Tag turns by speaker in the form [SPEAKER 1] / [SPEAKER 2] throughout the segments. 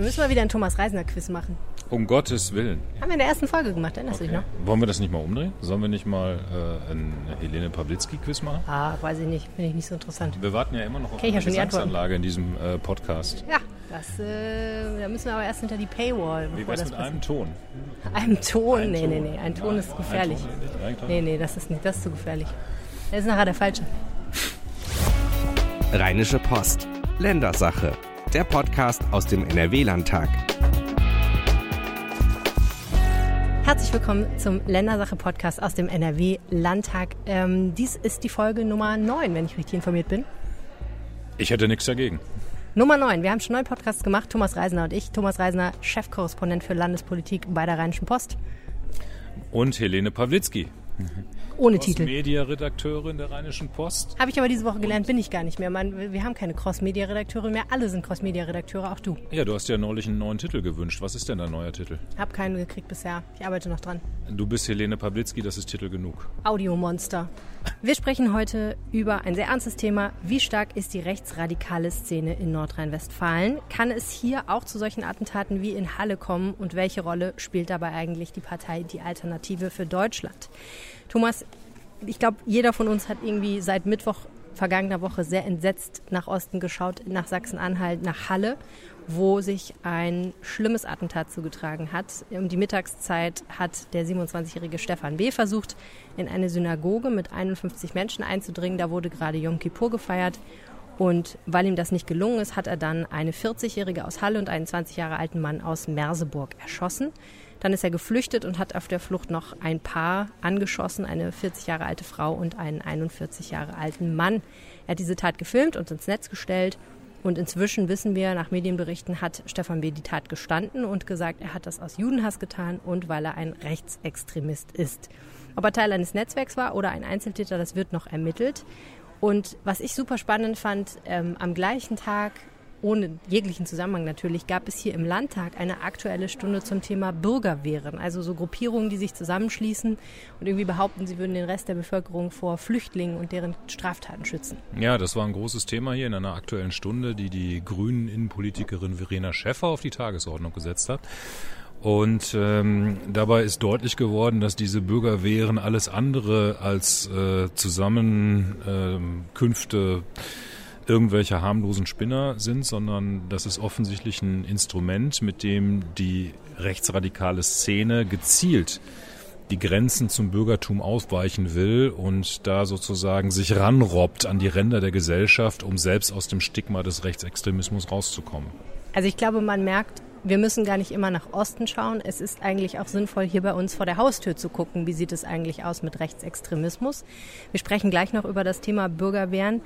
[SPEAKER 1] Wir müssen mal wieder ein Thomas Reisner Quiz machen.
[SPEAKER 2] Um Gottes Willen.
[SPEAKER 1] Haben wir in der ersten Folge gemacht, erinnerst du dich noch?
[SPEAKER 2] Wollen wir das nicht mal umdrehen? Sollen wir nicht mal äh, ein Helene Pawlitzki-Quiz machen?
[SPEAKER 1] Ah, weiß ich nicht. Finde ich nicht so interessant.
[SPEAKER 2] Wir warten ja immer noch auf
[SPEAKER 1] ja
[SPEAKER 2] eine
[SPEAKER 1] Antworten.
[SPEAKER 2] Gesangsanlage in diesem äh, Podcast.
[SPEAKER 1] Ja, das, äh, da müssen wir aber erst hinter die Paywall.
[SPEAKER 2] Wie wär's
[SPEAKER 1] das
[SPEAKER 2] mit
[SPEAKER 1] passiert.
[SPEAKER 2] einem Ton?
[SPEAKER 1] Einem Ton?
[SPEAKER 2] Ein
[SPEAKER 1] nee,
[SPEAKER 2] Ton.
[SPEAKER 1] nee, nee. Ein Ton
[SPEAKER 2] Nein,
[SPEAKER 1] ist
[SPEAKER 2] ein
[SPEAKER 1] gefährlich.
[SPEAKER 2] Ton.
[SPEAKER 1] Nee, nee, das ist nicht. Das ist zu gefährlich. Das ist nachher der falsche.
[SPEAKER 3] Rheinische Post. Ländersache. Der Podcast aus dem NRW-Landtag.
[SPEAKER 1] Herzlich willkommen zum Ländersache-Podcast aus dem NRW-Landtag. Ähm, dies ist die Folge Nummer 9, wenn ich richtig informiert bin.
[SPEAKER 2] Ich hätte nichts dagegen.
[SPEAKER 1] Nummer 9. Wir haben schon neun Podcasts gemacht, Thomas Reisner und ich. Thomas Reisner, Chefkorrespondent für Landespolitik bei der Rheinischen Post.
[SPEAKER 2] Und Helene Pawlitzki,
[SPEAKER 1] Ohne Titel.
[SPEAKER 2] Media-Redakteurin der Rheinischen Post.
[SPEAKER 1] Habe ich aber diese Woche gelernt, bin ich gar nicht mehr. Man, wir haben keine Cross-Media-Redakteure mehr. Alle sind Cross-Media-Redakteure, auch du.
[SPEAKER 2] Ja, du hast ja neulich einen neuen Titel gewünscht. Was ist denn dein neuer Titel?
[SPEAKER 1] Hab keinen gekriegt bisher. Ich arbeite noch dran.
[SPEAKER 2] Du bist Helene Pawlitzki, das ist Titel genug.
[SPEAKER 1] Audiomonster. Wir sprechen heute über ein sehr ernstes Thema. Wie stark ist die rechtsradikale Szene in Nordrhein-Westfalen? Kann es hier auch zu solchen Attentaten wie in Halle kommen? Und welche Rolle spielt dabei eigentlich die Partei Die Alternative für Deutschland? Thomas, ich glaube, jeder von uns hat irgendwie seit Mittwoch vergangener Woche sehr entsetzt nach Osten geschaut, nach Sachsen-Anhalt, nach Halle, wo sich ein schlimmes Attentat zugetragen hat. Um die Mittagszeit hat der 27-jährige Stefan B. versucht, in eine Synagoge mit 51 Menschen einzudringen. Da wurde gerade Yom Kippur gefeiert. Und weil ihm das nicht gelungen ist, hat er dann eine 40-jährige aus Halle und einen 20 Jahre alten Mann aus Merseburg erschossen. Dann ist er geflüchtet und hat auf der Flucht noch ein Paar angeschossen, eine 40 Jahre alte Frau und einen 41 Jahre alten Mann. Er hat diese Tat gefilmt und ins Netz gestellt. Und inzwischen wissen wir, nach Medienberichten hat Stefan B. die Tat gestanden und gesagt, er hat das aus Judenhass getan und weil er ein Rechtsextremist ist. Ob er Teil eines Netzwerks war oder ein Einzeltäter, das wird noch ermittelt. Und was ich super spannend fand, ähm, am gleichen Tag, ohne jeglichen Zusammenhang natürlich, gab es hier im Landtag eine aktuelle Stunde zum Thema Bürgerwehren. Also so Gruppierungen, die sich zusammenschließen und irgendwie behaupten, sie würden den Rest der Bevölkerung vor Flüchtlingen und deren Straftaten schützen.
[SPEAKER 2] Ja, das war ein großes Thema hier in einer aktuellen Stunde, die die grünen Innenpolitikerin Verena Schäffer auf die Tagesordnung gesetzt hat. Und ähm, dabei ist deutlich geworden, dass diese Bürgerwehren alles andere als äh, Zusammenkünfte irgendwelcher harmlosen Spinner sind, sondern das ist offensichtlich ein Instrument, mit dem die rechtsradikale Szene gezielt die Grenzen zum Bürgertum ausweichen will und da sozusagen sich ranrobbt an die Ränder der Gesellschaft, um selbst aus dem Stigma des Rechtsextremismus rauszukommen.
[SPEAKER 1] Also ich glaube, man merkt, wir müssen gar nicht immer nach Osten schauen. Es ist eigentlich auch sinnvoll, hier bei uns vor der Haustür zu gucken, wie sieht es eigentlich aus mit Rechtsextremismus. Wir sprechen gleich noch über das Thema Bürgerwehren.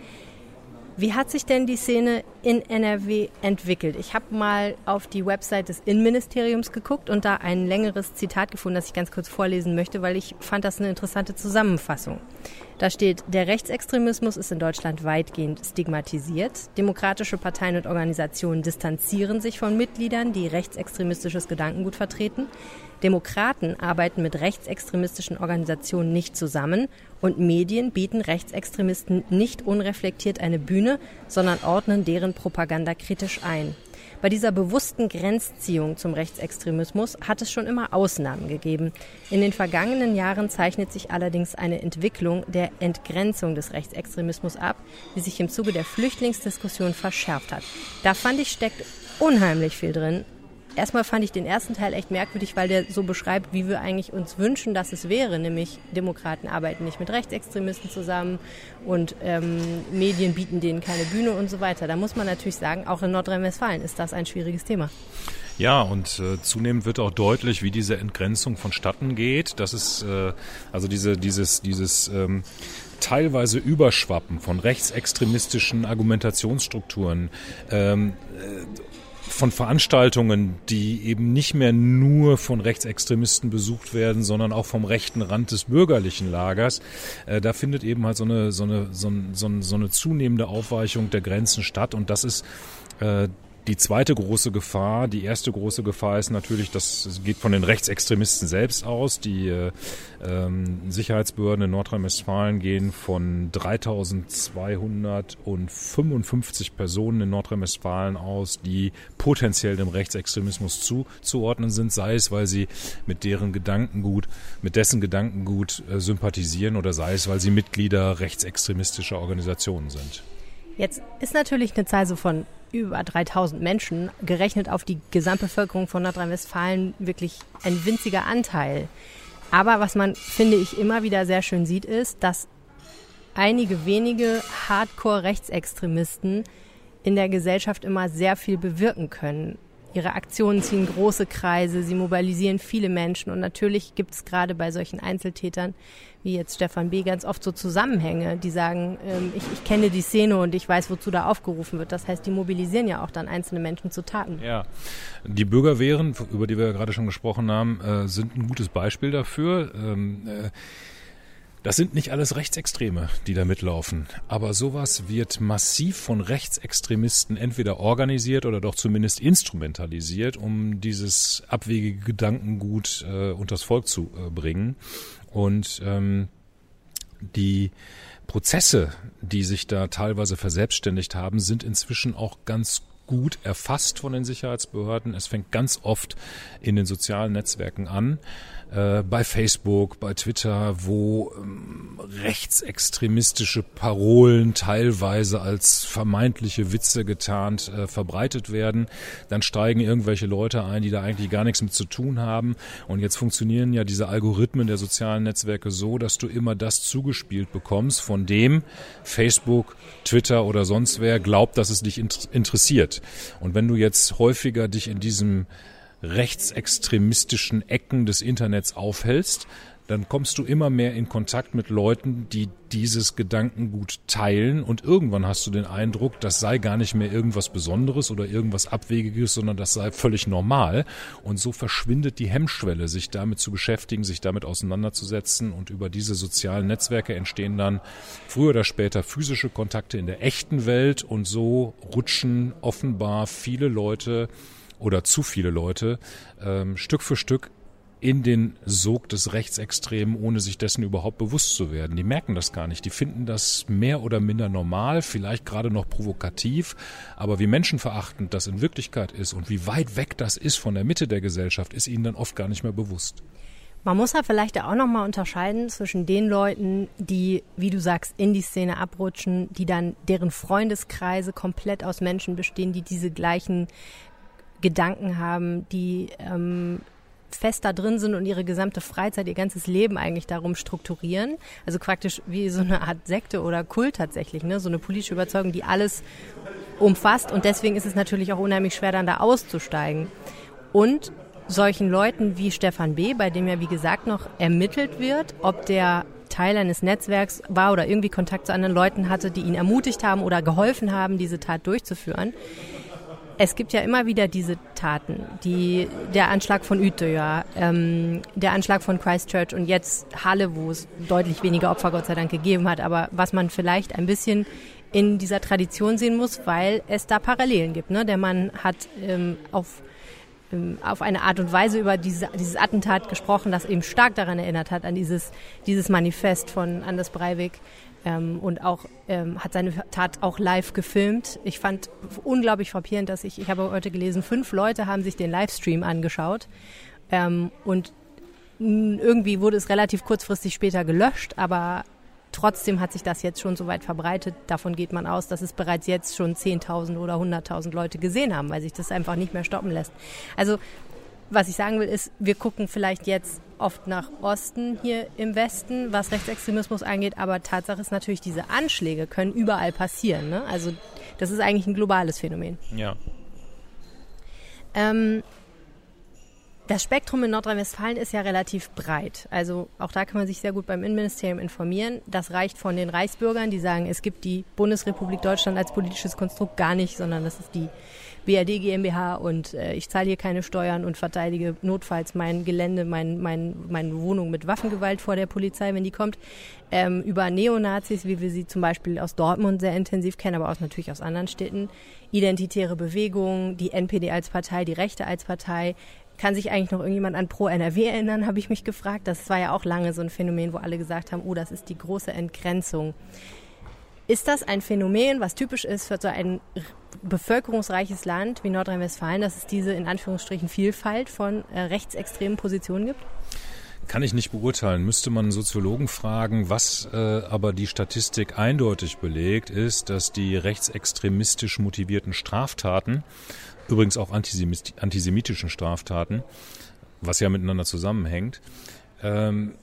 [SPEAKER 1] Wie hat sich denn die Szene in NRW entwickelt? Ich habe mal auf die Website des Innenministeriums geguckt und da ein längeres Zitat gefunden, das ich ganz kurz vorlesen möchte, weil ich fand das eine interessante Zusammenfassung. Da steht, der Rechtsextremismus ist in Deutschland weitgehend stigmatisiert. Demokratische Parteien und Organisationen distanzieren sich von Mitgliedern, die rechtsextremistisches Gedankengut vertreten. Demokraten arbeiten mit rechtsextremistischen Organisationen nicht zusammen und Medien bieten Rechtsextremisten nicht unreflektiert eine Bühne, sondern ordnen deren Propaganda kritisch ein. Bei dieser bewussten Grenzziehung zum Rechtsextremismus hat es schon immer Ausnahmen gegeben. In den vergangenen Jahren zeichnet sich allerdings eine Entwicklung der Entgrenzung des Rechtsextremismus ab, die sich im Zuge der Flüchtlingsdiskussion verschärft hat. Da fand ich steckt unheimlich viel drin. Erstmal fand ich den ersten Teil echt merkwürdig, weil der so beschreibt, wie wir eigentlich uns wünschen, dass es wäre. Nämlich Demokraten arbeiten nicht mit Rechtsextremisten zusammen und ähm, Medien bieten denen keine Bühne und so weiter. Da muss man natürlich sagen, auch in Nordrhein-Westfalen ist das ein schwieriges Thema.
[SPEAKER 2] Ja, und äh, zunehmend wird auch deutlich, wie diese Entgrenzung vonstatten geht. Das ist äh, also diese, dieses, dieses ähm, teilweise Überschwappen von rechtsextremistischen Argumentationsstrukturen. Ähm, äh, von Veranstaltungen, die eben nicht mehr nur von Rechtsextremisten besucht werden, sondern auch vom rechten Rand des bürgerlichen Lagers. Äh, da findet eben halt so eine, so, eine, so, ein, so, so eine zunehmende Aufweichung der Grenzen statt und das ist äh, die zweite große Gefahr, die erste große Gefahr ist natürlich, das geht von den Rechtsextremisten selbst aus. Die äh, ähm, Sicherheitsbehörden in Nordrhein-Westfalen gehen von 3255 Personen in Nordrhein-Westfalen aus, die potenziell dem Rechtsextremismus zuzuordnen sind, sei es, weil sie mit deren Gedankengut, mit dessen Gedankengut äh, sympathisieren oder sei es, weil sie Mitglieder rechtsextremistischer Organisationen sind.
[SPEAKER 1] Jetzt ist natürlich eine Zahl so von über 3000 Menschen, gerechnet auf die Gesamtbevölkerung von Nordrhein-Westfalen, wirklich ein winziger Anteil. Aber was man, finde ich, immer wieder sehr schön sieht, ist, dass einige wenige Hardcore-Rechtsextremisten in der Gesellschaft immer sehr viel bewirken können. Ihre Aktionen ziehen große Kreise, sie mobilisieren viele Menschen und natürlich gibt es gerade bei solchen Einzeltätern wie jetzt Stefan B. ganz oft so Zusammenhänge, die sagen, ähm, ich, ich kenne die Szene und ich weiß, wozu da aufgerufen wird. Das heißt, die mobilisieren ja auch dann einzelne Menschen zu Taten.
[SPEAKER 2] Ja, die Bürgerwehren, über die wir ja gerade schon gesprochen haben, äh, sind ein gutes Beispiel dafür. Ähm, äh, das sind nicht alles Rechtsextreme, die da mitlaufen. Aber sowas wird massiv von Rechtsextremisten entweder organisiert oder doch zumindest instrumentalisiert, um dieses abwegige Gedankengut äh, unters Volk zu äh, bringen. Und ähm, die Prozesse, die sich da teilweise verselbstständigt haben, sind inzwischen auch ganz gut erfasst von den Sicherheitsbehörden. Es fängt ganz oft in den sozialen Netzwerken an äh, bei Facebook, bei Twitter, wo ähm, rechtsextremistische Parolen teilweise als vermeintliche Witze getarnt äh, verbreitet werden. Dann steigen irgendwelche Leute ein, die da eigentlich gar nichts mit zu tun haben. Und jetzt funktionieren ja diese Algorithmen der sozialen Netzwerke so, dass du immer das zugespielt bekommst, von dem Facebook, Twitter oder sonst wer glaubt, dass es dich interessiert. Und wenn du jetzt häufiger dich in diesem rechtsextremistischen Ecken des Internets aufhältst, dann kommst du immer mehr in Kontakt mit Leuten, die dieses Gedankengut teilen. Und irgendwann hast du den Eindruck, das sei gar nicht mehr irgendwas Besonderes oder irgendwas Abwegiges, sondern das sei völlig normal. Und so verschwindet die Hemmschwelle, sich damit zu beschäftigen, sich damit auseinanderzusetzen. Und über diese sozialen Netzwerke entstehen dann früher oder später physische Kontakte in der echten Welt. Und so rutschen offenbar viele Leute oder zu viele Leute ähm, Stück für Stück in den Sog des Rechtsextremen, ohne sich dessen überhaupt bewusst zu werden. Die merken das gar nicht. Die finden das mehr oder minder normal, vielleicht gerade noch provokativ, aber wie menschenverachtend das in Wirklichkeit ist und wie weit weg das ist von der Mitte der Gesellschaft, ist ihnen dann oft gar nicht mehr bewusst.
[SPEAKER 1] Man muss ja vielleicht auch nochmal unterscheiden zwischen den Leuten, die, wie du sagst, in die Szene abrutschen, die dann deren Freundeskreise komplett aus Menschen bestehen, die diese gleichen Gedanken haben, die ähm, fest da drin sind und ihre gesamte Freizeit, ihr ganzes Leben eigentlich darum strukturieren. Also praktisch wie so eine Art Sekte oder Kult tatsächlich, ne? so eine politische Überzeugung, die alles umfasst. Und deswegen ist es natürlich auch unheimlich schwer, dann da auszusteigen. Und solchen Leuten wie Stefan B., bei dem ja wie gesagt noch ermittelt wird, ob der Teil eines Netzwerks war oder irgendwie Kontakt zu anderen Leuten hatte, die ihn ermutigt haben oder geholfen haben, diese Tat durchzuführen es gibt ja immer wieder diese Taten, die der Anschlag von Utøya, ähm, der Anschlag von Christchurch und jetzt Halle, wo es deutlich weniger Opfer Gott sei Dank gegeben hat, aber was man vielleicht ein bisschen in dieser Tradition sehen muss, weil es da Parallelen gibt. Ne? Der Mann hat ähm, auf ähm, auf eine Art und Weise über diese, dieses Attentat gesprochen, das eben stark daran erinnert hat, an dieses, dieses Manifest von Anders Breivik ähm, und auch ähm, hat seine Tat auch live gefilmt. Ich fand unglaublich frappierend, dass ich, ich habe heute gelesen, fünf Leute haben sich den Livestream angeschaut ähm, und irgendwie wurde es relativ kurzfristig später gelöscht, aber trotzdem hat sich das jetzt schon so weit verbreitet. Davon geht man aus, dass es bereits jetzt schon 10.000 oder 100.000 Leute gesehen haben, weil sich das einfach nicht mehr stoppen lässt. Also was ich sagen will, ist, wir gucken vielleicht jetzt oft nach Osten hier im Westen, was Rechtsextremismus angeht, aber Tatsache ist natürlich, diese Anschläge können überall passieren. Ne? Also das ist eigentlich ein globales Phänomen.
[SPEAKER 2] Ja.
[SPEAKER 1] Ähm, Das Spektrum in Nordrhein-Westfalen ist ja relativ breit. Also auch da kann man sich sehr gut beim Innenministerium informieren. Das reicht von den Reichsbürgern, die sagen, es gibt die Bundesrepublik Deutschland als politisches Konstrukt gar nicht, sondern das ist die BRD GmbH und äh, ich zahle hier keine Steuern und verteidige notfalls mein Gelände, mein, mein, meine Wohnung mit Waffengewalt vor der Polizei, wenn die kommt. Ähm, über Neonazis, wie wir sie zum Beispiel aus Dortmund sehr intensiv kennen, aber auch natürlich aus anderen Städten. Identitäre Bewegungen, die NPD als Partei, die Rechte als Partei, kann sich eigentlich noch irgendjemand an Pro NRW erinnern, habe ich mich gefragt. Das war ja auch lange so ein Phänomen, wo alle gesagt haben, oh, das ist die große Entgrenzung. Ist das ein Phänomen, was typisch ist für so ein bevölkerungsreiches Land wie Nordrhein-Westfalen, dass es diese in Anführungsstrichen Vielfalt von äh, rechtsextremen Positionen gibt?
[SPEAKER 2] Kann ich nicht beurteilen. Müsste man Soziologen fragen. Was äh, aber die Statistik eindeutig belegt, ist, dass die rechtsextremistisch motivierten Straftaten übrigens auch antisemitischen Straftaten, was ja miteinander zusammenhängt, ähm,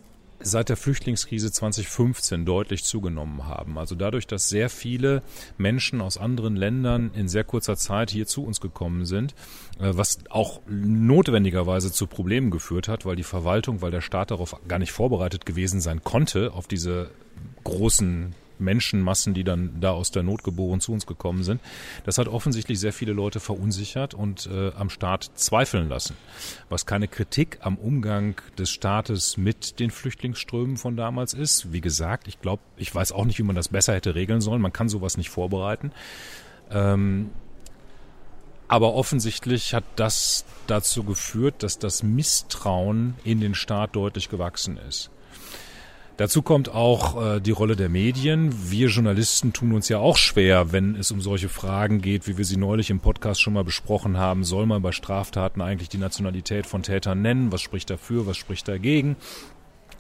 [SPEAKER 2] seit der Flüchtlingskrise 2015 deutlich zugenommen haben. Also dadurch, dass sehr viele Menschen aus anderen Ländern in sehr kurzer Zeit hier zu uns gekommen sind, äh, was auch notwendigerweise zu Problemen geführt hat, weil die Verwaltung, weil der Staat darauf gar nicht vorbereitet gewesen sein konnte, auf diese großen Menschenmassen, die dann da aus der Not geboren zu uns gekommen sind. Das hat offensichtlich sehr viele Leute verunsichert und äh, am Staat zweifeln lassen. Was keine Kritik am Umgang des Staates mit den Flüchtlingsströmen von damals ist. Wie gesagt, ich glaube, ich weiß auch nicht, wie man das besser hätte regeln sollen. Man kann sowas nicht vorbereiten. Ähm, aber offensichtlich hat das dazu geführt, dass das Misstrauen in den Staat deutlich gewachsen ist. Dazu kommt auch äh, die Rolle der Medien. Wir Journalisten tun uns ja auch schwer, wenn es um solche Fragen geht, wie wir sie neulich im Podcast schon mal besprochen haben. Soll man bei Straftaten eigentlich die Nationalität von Tätern nennen? Was spricht dafür? Was spricht dagegen?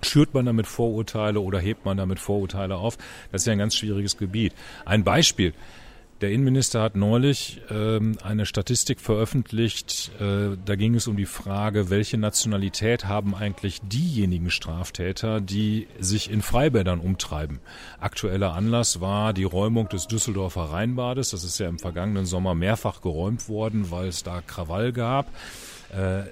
[SPEAKER 2] Schürt man damit Vorurteile oder hebt man damit Vorurteile auf? Das ist ja ein ganz schwieriges Gebiet. Ein Beispiel. Der Innenminister hat neulich ähm, eine Statistik veröffentlicht. Äh, da ging es um die Frage, welche Nationalität haben eigentlich diejenigen Straftäter, die sich in Freibädern umtreiben. Aktueller Anlass war die Räumung des Düsseldorfer Rheinbades. Das ist ja im vergangenen Sommer mehrfach geräumt worden, weil es da Krawall gab. Äh,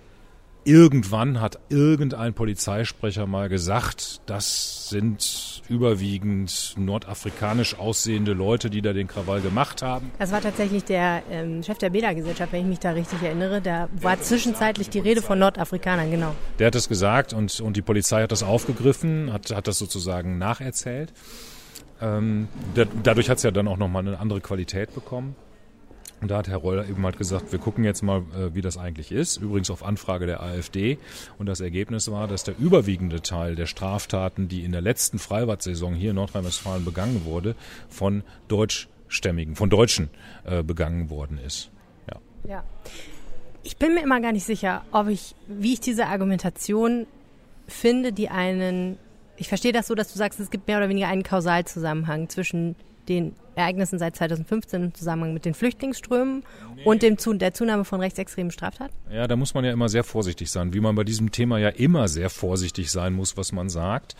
[SPEAKER 2] Irgendwann hat irgendein Polizeisprecher mal gesagt, das sind überwiegend nordafrikanisch aussehende Leute, die da den Krawall gemacht haben.
[SPEAKER 1] Das war tatsächlich der ähm, Chef der Bädergesellschaft, wenn ich mich da richtig erinnere. Da war zwischenzeitlich die Rede von Nordafrikanern, genau.
[SPEAKER 2] Der hat das gesagt und, und die Polizei hat das aufgegriffen, hat, hat das sozusagen nacherzählt. Ähm, da, dadurch hat es ja dann auch nochmal eine andere Qualität bekommen. Und da hat Herr Reuter eben halt gesagt, wir gucken jetzt mal, äh, wie das eigentlich ist. Übrigens auf Anfrage der AfD. Und das Ergebnis war, dass der überwiegende Teil der Straftaten, die in der letzten Freibad-Saison hier in Nordrhein-Westfalen begangen wurde, von Deutschstämmigen, von Deutschen äh, begangen worden ist. Ja.
[SPEAKER 1] ja. Ich bin mir immer gar nicht sicher, ob ich, wie ich diese Argumentation finde, die einen, ich verstehe das so, dass du sagst, es gibt mehr oder weniger einen Kausalzusammenhang zwischen den Ereignissen seit 2015 im Zusammenhang mit den Flüchtlingsströmen nee. und dem, der Zunahme von rechtsextremen Straftaten?
[SPEAKER 2] Ja, da muss man ja immer sehr vorsichtig sein, wie man bei diesem Thema ja immer sehr vorsichtig sein muss, was man sagt.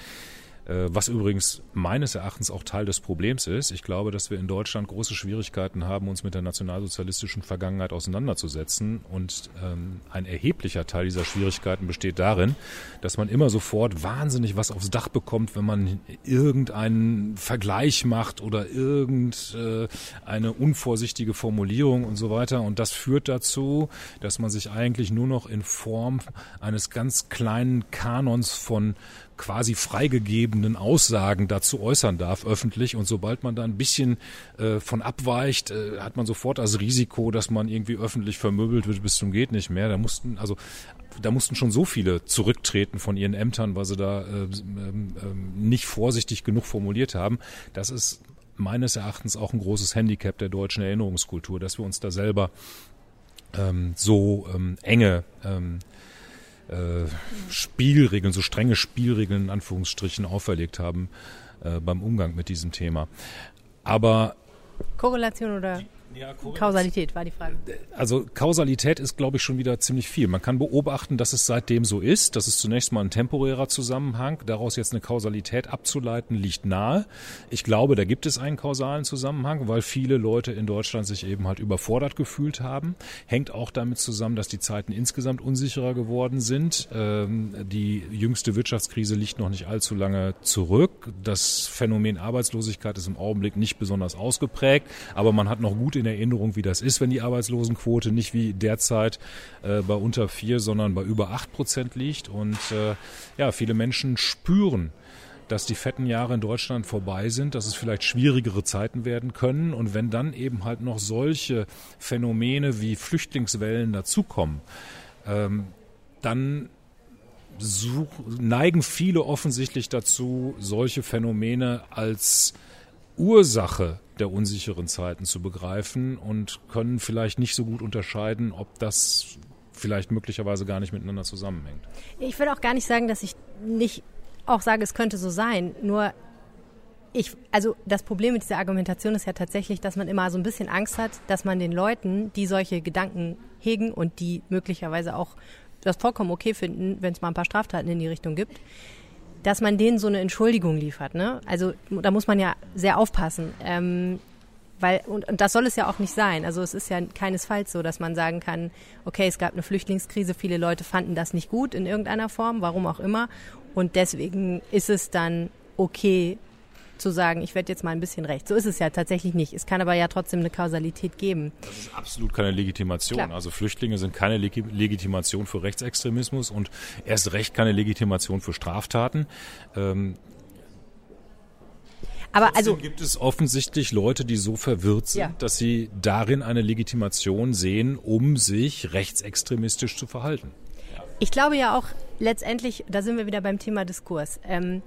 [SPEAKER 2] Äh, was übrigens meines Erachtens auch Teil des Problems ist. Ich glaube, dass wir in Deutschland große Schwierigkeiten haben, uns mit der nationalsozialistischen Vergangenheit auseinanderzusetzen. Und ähm, ein erheblicher Teil dieser Schwierigkeiten besteht darin, dass man immer sofort wahnsinnig was aufs Dach bekommt, wenn man irgendeinen Vergleich macht oder irgendeine äh, unvorsichtige Formulierung und so weiter. Und das führt dazu, dass man sich eigentlich nur noch in Form eines ganz kleinen Kanons von quasi freigegebenen Aussagen dazu äußern darf öffentlich. Und sobald man da ein bisschen äh, von abweicht, äh, hat man sofort das Risiko, dass man irgendwie öffentlich vermöbelt wird bis zum geht nicht mehr. Da mussten also da mussten schon so viele zurücktreten von ihren Ämtern, weil sie da äh, ähm, ähm, nicht vorsichtig genug formuliert haben. Das ist meines Erachtens auch ein großes Handicap der deutschen Erinnerungskultur, dass wir uns da selber ähm, so ähm, enge ähm, äh, Spielregeln, so strenge Spielregeln in Anführungsstrichen auferlegt haben äh, beim Umgang mit diesem Thema. Aber
[SPEAKER 1] Korrelation oder Ja, Kausalität war die Frage.
[SPEAKER 2] Also Kausalität ist, glaube ich, schon wieder ziemlich viel. Man kann beobachten, dass es seitdem so ist. Das ist zunächst mal ein temporärer Zusammenhang. Daraus jetzt eine Kausalität abzuleiten, liegt nahe. Ich glaube, da gibt es einen kausalen Zusammenhang, weil viele Leute in Deutschland sich eben halt überfordert gefühlt haben. Hängt auch damit zusammen, dass die Zeiten insgesamt unsicherer geworden sind. Ähm, die jüngste Wirtschaftskrise liegt noch nicht allzu lange zurück. Das Phänomen Arbeitslosigkeit ist im Augenblick nicht besonders ausgeprägt, aber man hat noch gut in Erinnerung, wie das ist, wenn die Arbeitslosenquote nicht wie derzeit äh, bei unter vier, sondern bei über acht Prozent liegt. Und äh, ja, viele Menschen spüren, dass die fetten Jahre in Deutschland vorbei sind, dass es vielleicht schwierigere Zeiten werden können. Und wenn dann eben halt noch solche Phänomene wie Flüchtlingswellen dazukommen, ähm, dann such, neigen viele offensichtlich dazu, solche Phänomene als Ursache der unsicheren Zeiten zu begreifen und können vielleicht nicht so gut unterscheiden, ob das vielleicht möglicherweise gar nicht miteinander zusammenhängt.
[SPEAKER 1] Ich will auch gar nicht sagen, dass ich nicht auch sage, es könnte so sein. Nur ich, also das Problem mit dieser Argumentation ist ja tatsächlich, dass man immer so ein bisschen Angst hat, dass man den Leuten, die solche Gedanken hegen und die möglicherweise auch das vollkommen okay finden, wenn es mal ein paar Straftaten in die Richtung gibt, dass man denen so eine Entschuldigung liefert. Ne? Also da muss man ja sehr aufpassen. Ähm, weil, und, und das soll es ja auch nicht sein. Also es ist ja keinesfalls so, dass man sagen kann, okay, es gab eine Flüchtlingskrise, viele Leute fanden das nicht gut in irgendeiner Form, warum auch immer. Und deswegen ist es dann okay, zu sagen, ich werde jetzt mal ein bisschen recht. So ist es ja tatsächlich nicht. Es kann aber ja trotzdem eine Kausalität geben.
[SPEAKER 2] Das ist absolut keine Legitimation. Klar. Also Flüchtlinge sind keine Legitimation für Rechtsextremismus und erst recht keine Legitimation für Straftaten. Ähm, aber also gibt es offensichtlich Leute, die so verwirrt sind, ja. dass sie darin eine Legitimation sehen, um sich rechtsextremistisch zu verhalten.
[SPEAKER 1] Ich glaube ja auch letztendlich, da sind wir wieder beim Thema Diskurs. Ähm,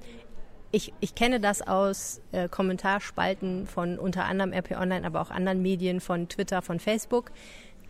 [SPEAKER 1] ich, ich kenne das aus äh, Kommentarspalten von unter anderem RP Online, aber auch anderen Medien, von Twitter, von Facebook.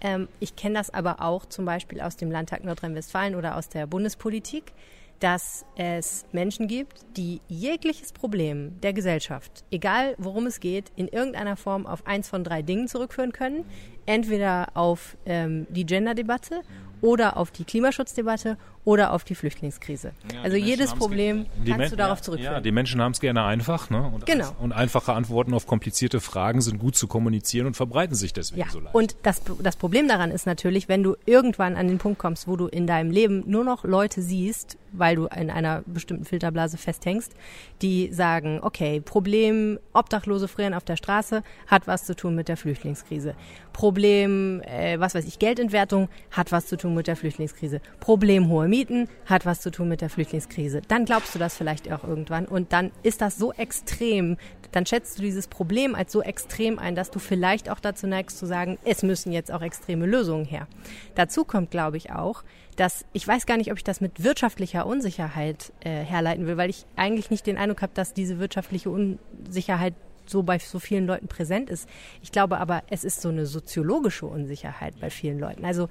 [SPEAKER 1] Ähm, ich kenne das aber auch zum Beispiel aus dem Landtag Nordrhein-Westfalen oder aus der Bundespolitik, dass es Menschen gibt, die jegliches Problem der Gesellschaft, egal worum es geht, in irgendeiner Form auf eins von drei Dingen zurückführen können. Entweder auf ähm, die Gender-Debatte oder auf die Klimaschutzdebatte oder auf die Flüchtlingskrise. Ja, also jedes Problem kannst du darauf zurückführen. Ja,
[SPEAKER 2] die Menschen haben es gerne einfach. Ne? Und,
[SPEAKER 1] genau.
[SPEAKER 2] und einfache Antworten auf komplizierte Fragen sind gut zu kommunizieren und verbreiten sich deswegen ja. so leicht.
[SPEAKER 1] Und das, das Problem daran ist natürlich, wenn du irgendwann an den Punkt kommst, wo du in deinem Leben nur noch Leute siehst, weil du in einer bestimmten Filterblase festhängst, die sagen, okay, Problem Obdachlose frieren auf der Straße hat was zu tun mit der Flüchtlingskrise. Problem, äh, was weiß ich, Geldentwertung hat was zu tun mit der Flüchtlingskrise. Problem hohe Mieten hat was zu tun mit der Flüchtlingskrise. Dann glaubst du das vielleicht auch irgendwann und dann ist das so extrem, dann schätzt du dieses Problem als so extrem ein, dass du vielleicht auch dazu neigst zu sagen, es müssen jetzt auch extreme Lösungen her. Dazu kommt, glaube ich, auch, dass ich weiß gar nicht, ob ich das mit wirtschaftlicher Unsicherheit äh, herleiten will, weil ich eigentlich nicht den Eindruck habe, dass diese wirtschaftliche Unsicherheit so bei so vielen Leuten präsent ist. Ich glaube aber, es ist so eine soziologische Unsicherheit bei vielen Leuten. Also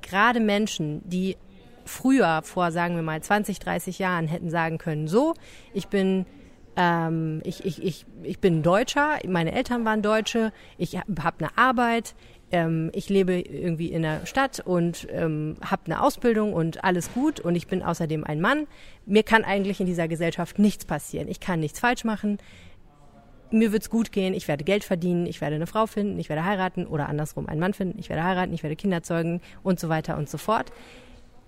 [SPEAKER 1] gerade Menschen, die früher, vor sagen wir mal 20, 30 Jahren, hätten sagen können, so, ich bin ähm, ich, ich, ich, ich bin Deutscher, meine Eltern waren Deutsche, ich habe hab eine Arbeit, ähm, ich lebe irgendwie in der Stadt und ähm, habe eine Ausbildung und alles gut und ich bin außerdem ein Mann. Mir kann eigentlich in dieser Gesellschaft nichts passieren. Ich kann nichts falsch machen mir wird's gut gehen, ich werde Geld verdienen, ich werde eine Frau finden, ich werde heiraten oder andersrum einen Mann finden, ich werde heiraten, ich werde Kinder zeugen und so weiter und so fort.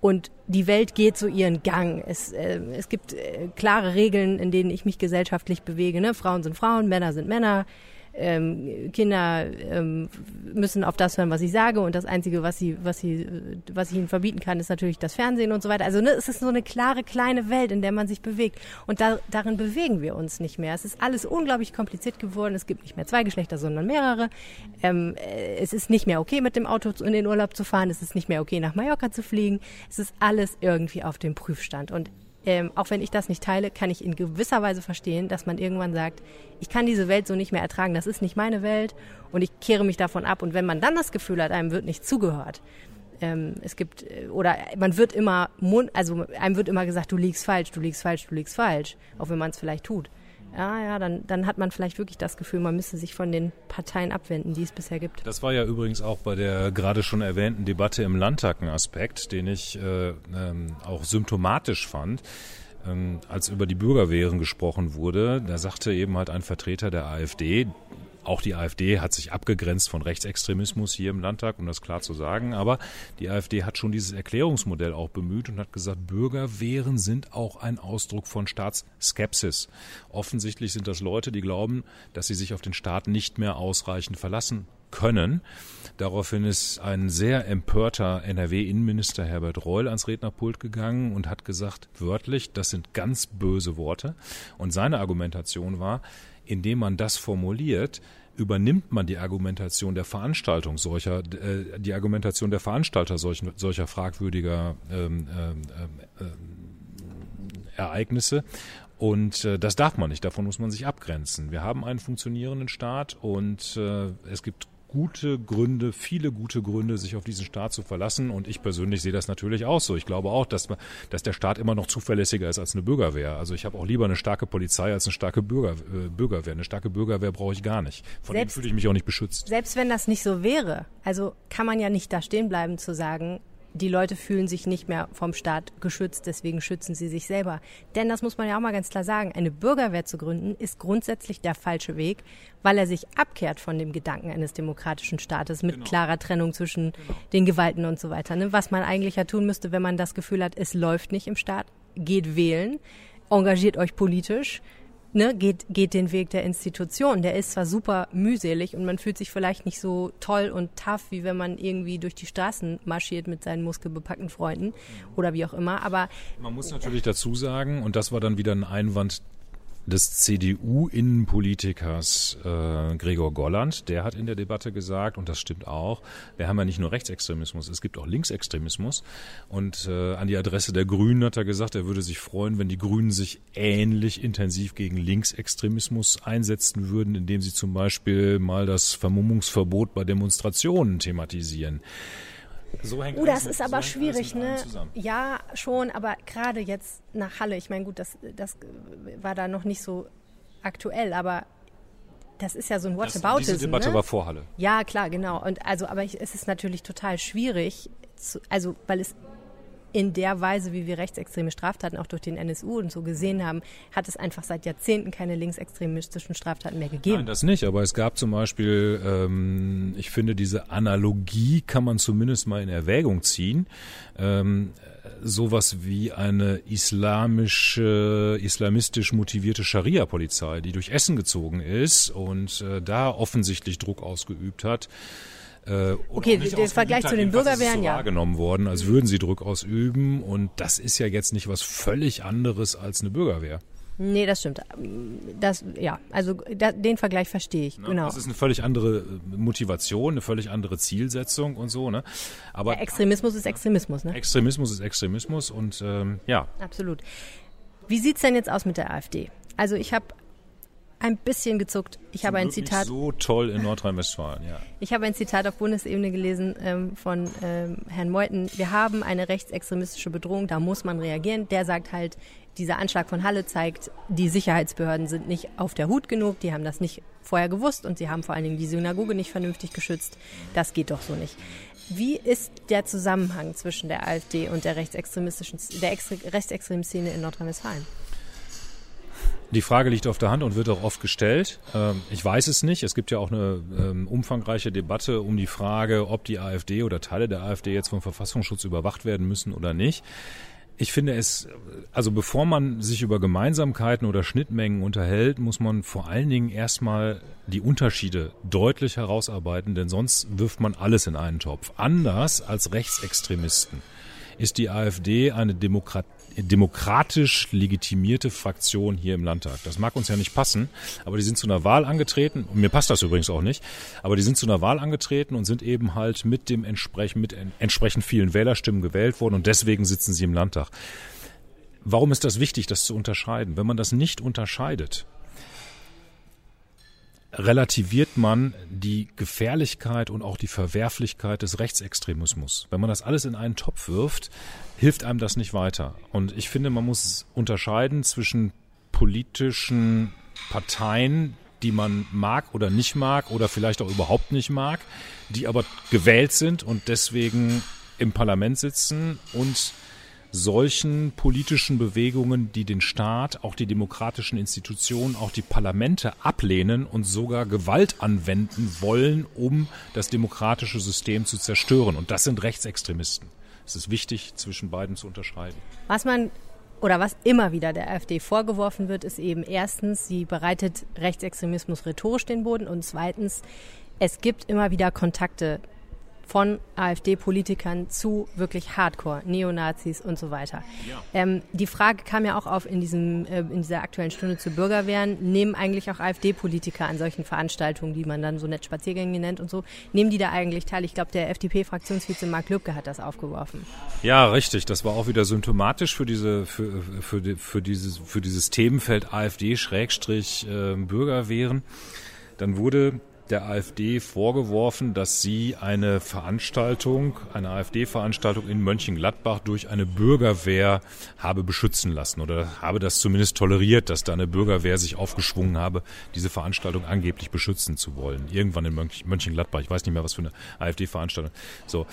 [SPEAKER 1] Und die Welt geht so ihren Gang. Es, äh, es gibt äh, klare Regeln, in denen ich mich gesellschaftlich bewege. Ne? Frauen sind Frauen, Männer sind Männer ähm, Kinder ähm, müssen auf das hören, was ich sage und das Einzige, was sie, was sie, was ich ihnen verbieten kann, ist natürlich das Fernsehen und so weiter. Also ne, es ist so eine klare kleine Welt, in der man sich bewegt und da, darin bewegen wir uns nicht mehr. Es ist alles unglaublich kompliziert geworden. Es gibt nicht mehr zwei Geschlechter, sondern mehrere. Ähm, äh, es ist nicht mehr okay, mit dem Auto in den Urlaub zu fahren. Es ist nicht mehr okay, nach Mallorca zu fliegen. Es ist alles irgendwie auf dem Prüfstand und ähm, auch wenn ich das nicht teile, kann ich in gewisser Weise verstehen, dass man irgendwann sagt, ich kann diese Welt so nicht mehr ertragen, das ist nicht meine Welt und ich kehre mich davon ab. Und wenn man dann das Gefühl hat, einem wird nicht zugehört, ähm, es gibt, äh, oder man wird immer, also einem wird immer gesagt, du liegst falsch, du liegst falsch, du liegst falsch, auch wenn man es vielleicht tut. Ja, ja, dann, dann hat man vielleicht wirklich das Gefühl, man müsste sich von den Parteien abwenden, die es bisher gibt.
[SPEAKER 2] Das war ja übrigens auch bei der gerade schon erwähnten Debatte im Landtag ein Aspekt, den ich äh, ähm, auch symptomatisch fand ähm, als über die Bürgerwehren gesprochen wurde, da sagte eben halt ein Vertreter der AfD, auch die AfD hat sich abgegrenzt von Rechtsextremismus hier im Landtag, um das klar zu sagen. Aber die AfD hat schon dieses Erklärungsmodell auch bemüht und hat gesagt, Bürgerwehren sind auch ein Ausdruck von Staatsskepsis. Offensichtlich sind das Leute, die glauben, dass sie sich auf den Staat nicht mehr ausreichend verlassen können. Daraufhin ist ein sehr empörter NRW-Innenminister Herbert Reul ans Rednerpult gegangen und hat gesagt, wörtlich, das sind ganz böse Worte. Und seine Argumentation war, indem man das formuliert, übernimmt man die Argumentation der Veranstaltung solcher, äh, die Argumentation der Veranstalter solcher, solcher fragwürdiger ähm, ähm, äh, Ereignisse. Und äh, das darf man nicht, davon muss man sich abgrenzen. Wir haben einen funktionierenden Staat und äh, es gibt gute Gründe, viele gute Gründe, sich auf diesen Staat zu verlassen. Und ich persönlich sehe das natürlich auch so. Ich glaube auch, dass, dass der Staat immer noch zuverlässiger ist als eine Bürgerwehr. Also ich habe auch lieber eine starke Polizei als eine starke Bürger, äh, Bürgerwehr. Eine starke Bürgerwehr brauche ich gar nicht. Von selbst, dem fühle ich mich auch nicht beschützt.
[SPEAKER 1] Selbst wenn das nicht so wäre, also kann man ja nicht da stehen bleiben zu sagen, die Leute fühlen sich nicht mehr vom Staat geschützt, deswegen schützen sie sich selber. Denn das muss man ja auch mal ganz klar sagen, eine Bürgerwehr zu gründen ist grundsätzlich der falsche Weg, weil er sich abkehrt von dem Gedanken eines demokratischen Staates mit genau. klarer Trennung zwischen genau. den Gewalten und so weiter. Ne? Was man eigentlich ja tun müsste, wenn man das Gefühl hat, es läuft nicht im Staat, geht wählen, engagiert euch politisch, ne, geht, geht den Weg der Institution. Der ist zwar super mühselig und man fühlt sich vielleicht nicht so toll und tough, wie wenn man irgendwie durch die Straßen marschiert mit seinen muskelbepackten Freunden oder wie auch immer, aber.
[SPEAKER 2] Man muss natürlich dazu sagen, und das war dann wieder ein Einwand des CDU-Innenpolitikers äh, Gregor Golland, der hat in der Debatte gesagt, und das stimmt auch, wir haben ja nicht nur Rechtsextremismus, es gibt auch Linksextremismus. Und äh, an die Adresse der Grünen hat er gesagt, er würde sich freuen, wenn die Grünen sich ähnlich intensiv gegen Linksextremismus einsetzen würden, indem sie zum Beispiel mal das Vermummungsverbot bei Demonstrationen thematisieren.
[SPEAKER 1] So hängt uh, das mit, ist aber so schwierig, ne? Ja, schon, aber gerade jetzt nach Halle, ich meine, gut, das, das war da noch nicht so aktuell, aber das ist ja so ein Whataboutism.
[SPEAKER 2] Diese Debatte
[SPEAKER 1] ne?
[SPEAKER 2] war vor Halle.
[SPEAKER 1] Ja, klar, genau. Und also, aber ich, es ist natürlich total schwierig, zu, also weil es in der Weise, wie wir rechtsextreme Straftaten auch durch den NSU und so gesehen haben, hat es einfach seit Jahrzehnten keine linksextremistischen Straftaten mehr gegeben. Nein,
[SPEAKER 2] das nicht. Aber es gab zum Beispiel, ähm, ich finde, diese Analogie kann man zumindest mal in Erwägung ziehen. Ähm, sowas wie eine islamische, islamistisch motivierte Scharia-Polizei, die durch Essen gezogen ist und äh, da offensichtlich Druck ausgeübt hat.
[SPEAKER 1] Äh, okay, der Vergleich zu den Bürgerwehren, so ja.
[SPEAKER 2] wahrgenommen worden, als würden sie Druck ausüben. Und das ist ja jetzt nicht was völlig anderes als eine Bürgerwehr.
[SPEAKER 1] Nee, das stimmt. Das, ja, also da, den Vergleich verstehe ich,
[SPEAKER 2] ne?
[SPEAKER 1] genau.
[SPEAKER 2] Das ist eine völlig andere äh, Motivation, eine völlig andere Zielsetzung und so, ne?
[SPEAKER 1] Aber ja, Extremismus ist Extremismus, ne?
[SPEAKER 2] Extremismus ist Extremismus und ähm, ja.
[SPEAKER 1] Absolut. Wie sieht's denn jetzt aus mit der AfD? Also ich habe ein bisschen gezuckt. Ich habe ein Zitat.
[SPEAKER 2] So toll in Nordrhein-Westfalen, ja.
[SPEAKER 1] Ich habe ein Zitat auf Bundesebene gelesen ähm, von ähm, Herrn Meuthen. Wir haben eine rechtsextremistische Bedrohung, da muss man reagieren. Der sagt halt, dieser Anschlag von Halle zeigt, die Sicherheitsbehörden sind nicht auf der Hut genug, die haben das nicht vorher gewusst und sie haben vor allen Dingen die Synagoge nicht vernünftig geschützt. Das geht doch so nicht. Wie ist der Zusammenhang zwischen der AfD und der rechtsextremistischen, der rechtsextremen Szene in Nordrhein-Westfalen?
[SPEAKER 2] Die Frage liegt auf der Hand und wird auch oft gestellt. Ähm, ich weiß es nicht. Es gibt ja auch eine ähm, umfangreiche Debatte um die Frage, ob die AfD oder Teile der AfD jetzt vom Verfassungsschutz überwacht werden müssen oder nicht. Ich finde es, also bevor man sich über Gemeinsamkeiten oder Schnittmengen unterhält, muss man vor allen Dingen erstmal die Unterschiede deutlich herausarbeiten, denn sonst wirft man alles in einen Topf. Anders als Rechtsextremisten ist die AfD eine Demokrat demokratisch legitimierte Fraktion hier im Landtag. Das mag uns ja nicht passen, aber die sind zu einer Wahl angetreten, und mir passt das übrigens auch nicht, aber die sind zu einer Wahl angetreten und sind eben halt mit dem entsprechend, mit entsprechend vielen Wählerstimmen gewählt worden und deswegen sitzen sie im Landtag. Warum ist das wichtig, das zu unterscheiden? Wenn man das nicht unterscheidet, relativiert man die Gefährlichkeit und auch die Verwerflichkeit des Rechtsextremismus. Wenn man das alles in einen Topf wirft, hilft einem das nicht weiter. Und ich finde, man muss unterscheiden zwischen politischen Parteien, die man mag oder nicht mag oder vielleicht auch überhaupt nicht mag, die aber gewählt sind und deswegen im Parlament sitzen und solchen politischen Bewegungen, die den Staat, auch die demokratischen Institutionen, auch die Parlamente ablehnen und sogar Gewalt anwenden wollen, um das demokratische System zu zerstören. Und das sind Rechtsextremisten. Es ist wichtig, zwischen beiden zu unterscheiden.
[SPEAKER 1] Was man oder was immer wieder der AfD vorgeworfen wird, ist eben erstens, sie bereitet Rechtsextremismus rhetorisch den Boden und zweitens, es gibt immer wieder Kontakte von AfD-Politikern zu wirklich Hardcore, Neonazis und so weiter. Ja. Ähm, die Frage kam ja auch auf in, diesem, äh, in dieser aktuellen Stunde zu Bürgerwehren. Nehmen eigentlich auch AfD-Politiker an solchen Veranstaltungen, die man dann so nett Spaziergänge nennt und so, nehmen die da eigentlich teil? Ich glaube, der FDP-Fraktionsvize Mark Lübcke hat das aufgeworfen.
[SPEAKER 2] Ja, richtig. Das war auch wieder symptomatisch für, diese, für, für, die, für, dieses, für dieses Themenfeld AfD-Bürgerwehren. Dann wurde der AfD vorgeworfen, dass sie eine Veranstaltung, eine AfD-Veranstaltung in Mönchengladbach durch eine Bürgerwehr habe beschützen lassen oder habe das zumindest toleriert, dass da eine Bürgerwehr sich aufgeschwungen habe, diese Veranstaltung angeblich beschützen zu wollen. Irgendwann in Mönchengladbach. Ich weiß nicht mehr, was für eine AfD-Veranstaltung. So.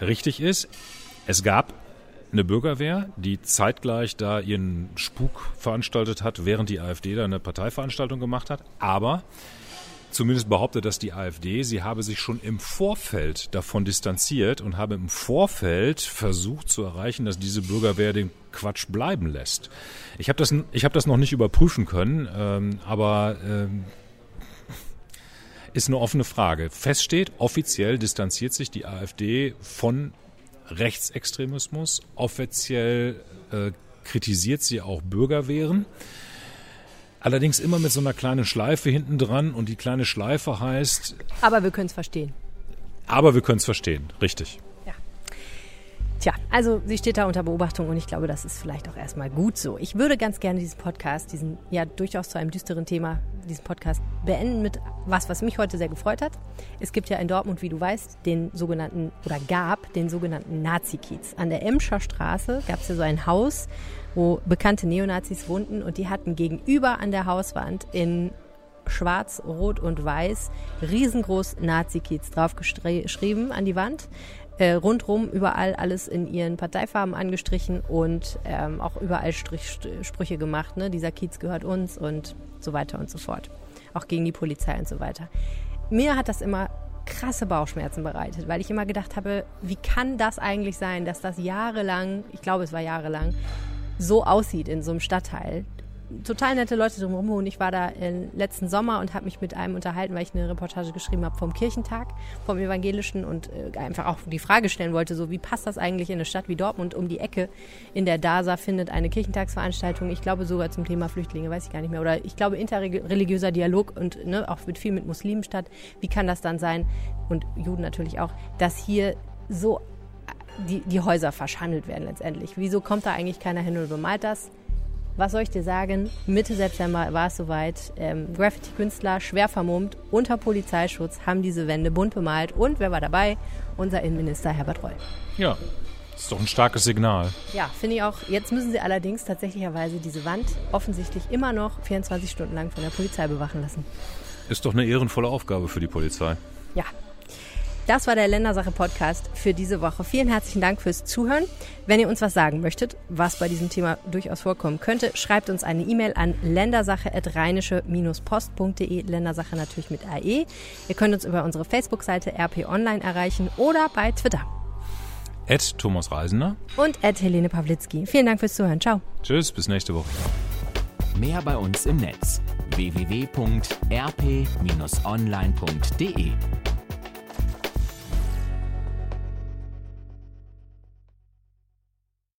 [SPEAKER 2] Richtig ist, es gab eine Bürgerwehr, die zeitgleich da ihren Spuk veranstaltet hat, während die AfD da eine Parteiveranstaltung gemacht hat. Aber zumindest behauptet das die AfD, sie habe sich schon im Vorfeld davon distanziert und habe im Vorfeld versucht zu erreichen, dass diese Bürgerwehr den Quatsch bleiben lässt. Ich habe das, ich hab das noch nicht überprüfen können, ähm, aber ähm, ist eine offene Frage. Fest steht, offiziell distanziert sich die AfD von Rechtsextremismus, offiziell äh, kritisiert sie auch Bürgerwehren. Allerdings immer mit so einer kleinen Schleife hinten dran und die kleine Schleife heißt.
[SPEAKER 1] Aber wir können es verstehen.
[SPEAKER 2] Aber wir können es verstehen, richtig.
[SPEAKER 1] Ja. Tja, also sie steht da unter Beobachtung und ich glaube, das ist vielleicht auch erstmal gut so. Ich würde ganz gerne diesen Podcast, diesen ja durchaus zu einem düsteren Thema, diesen Podcast beenden mit was, was mich heute sehr gefreut hat. Es gibt ja in Dortmund, wie du weißt, den sogenannten, oder gab den sogenannten Nazi-Kiez. An der Emscher Straße gab es ja so ein Haus, wo bekannte Neonazis wohnten und die hatten gegenüber an der Hauswand in schwarz, rot und weiß riesengroß Nazi-Kiez draufgeschrieben an die Wand. Äh, rundrum überall alles in ihren Parteifarben angestrichen und ähm, auch überall Strich, Sprüche gemacht. Ne? Dieser Kiez gehört uns und so weiter und so fort. Auch gegen die Polizei und so weiter. Mir hat das immer krasse Bauchschmerzen bereitet, weil ich immer gedacht habe, wie kann das eigentlich sein, dass das jahrelang, ich glaube es war jahrelang, so aussieht in so einem Stadtteil. Total nette Leute drumherum und ich war da letzten Sommer und habe mich mit einem unterhalten, weil ich eine Reportage geschrieben habe vom Kirchentag, vom Evangelischen und äh, einfach auch die Frage stellen wollte, so wie passt das eigentlich in eine Stadt wie Dortmund um die Ecke in der DASA findet eine Kirchentagsveranstaltung, ich glaube sogar zum Thema Flüchtlinge, weiß ich gar nicht mehr, oder ich glaube interreligiöser Dialog und ne, auch mit viel mit Muslimen statt. Wie kann das dann sein und Juden natürlich auch, dass hier so die, die Häuser verschandelt werden letztendlich. Wieso kommt da eigentlich keiner hin und bemalt das? Was soll ich dir sagen? Mitte September war es soweit. Ähm, Graffiti-Künstler, schwer vermummt, unter Polizeischutz, haben diese Wände bunt bemalt. Und wer war dabei? Unser Innenminister Herbert Reul.
[SPEAKER 2] Ja, das ist doch ein starkes Signal.
[SPEAKER 1] Ja, finde ich auch. Jetzt müssen sie allerdings tatsächlicherweise diese Wand offensichtlich immer noch 24 Stunden lang von der Polizei bewachen lassen.
[SPEAKER 2] Ist doch eine ehrenvolle Aufgabe für die Polizei.
[SPEAKER 1] Ja, das war der Ländersache-Podcast für diese Woche. Vielen herzlichen Dank fürs Zuhören. Wenn ihr uns was sagen möchtet, was bei diesem Thema durchaus vorkommen könnte, schreibt uns eine E-Mail an ländersache.rheinische-post.de. Ländersache natürlich mit AE. Ihr könnt uns über unsere Facebook-Seite RP Online erreichen oder bei Twitter.
[SPEAKER 2] Ed Thomas Reisender.
[SPEAKER 1] Und Ed Helene Pawlitzki. Vielen Dank fürs Zuhören. Ciao.
[SPEAKER 2] Tschüss, bis nächste Woche.
[SPEAKER 3] Mehr bei uns im Netz www.rp-online.de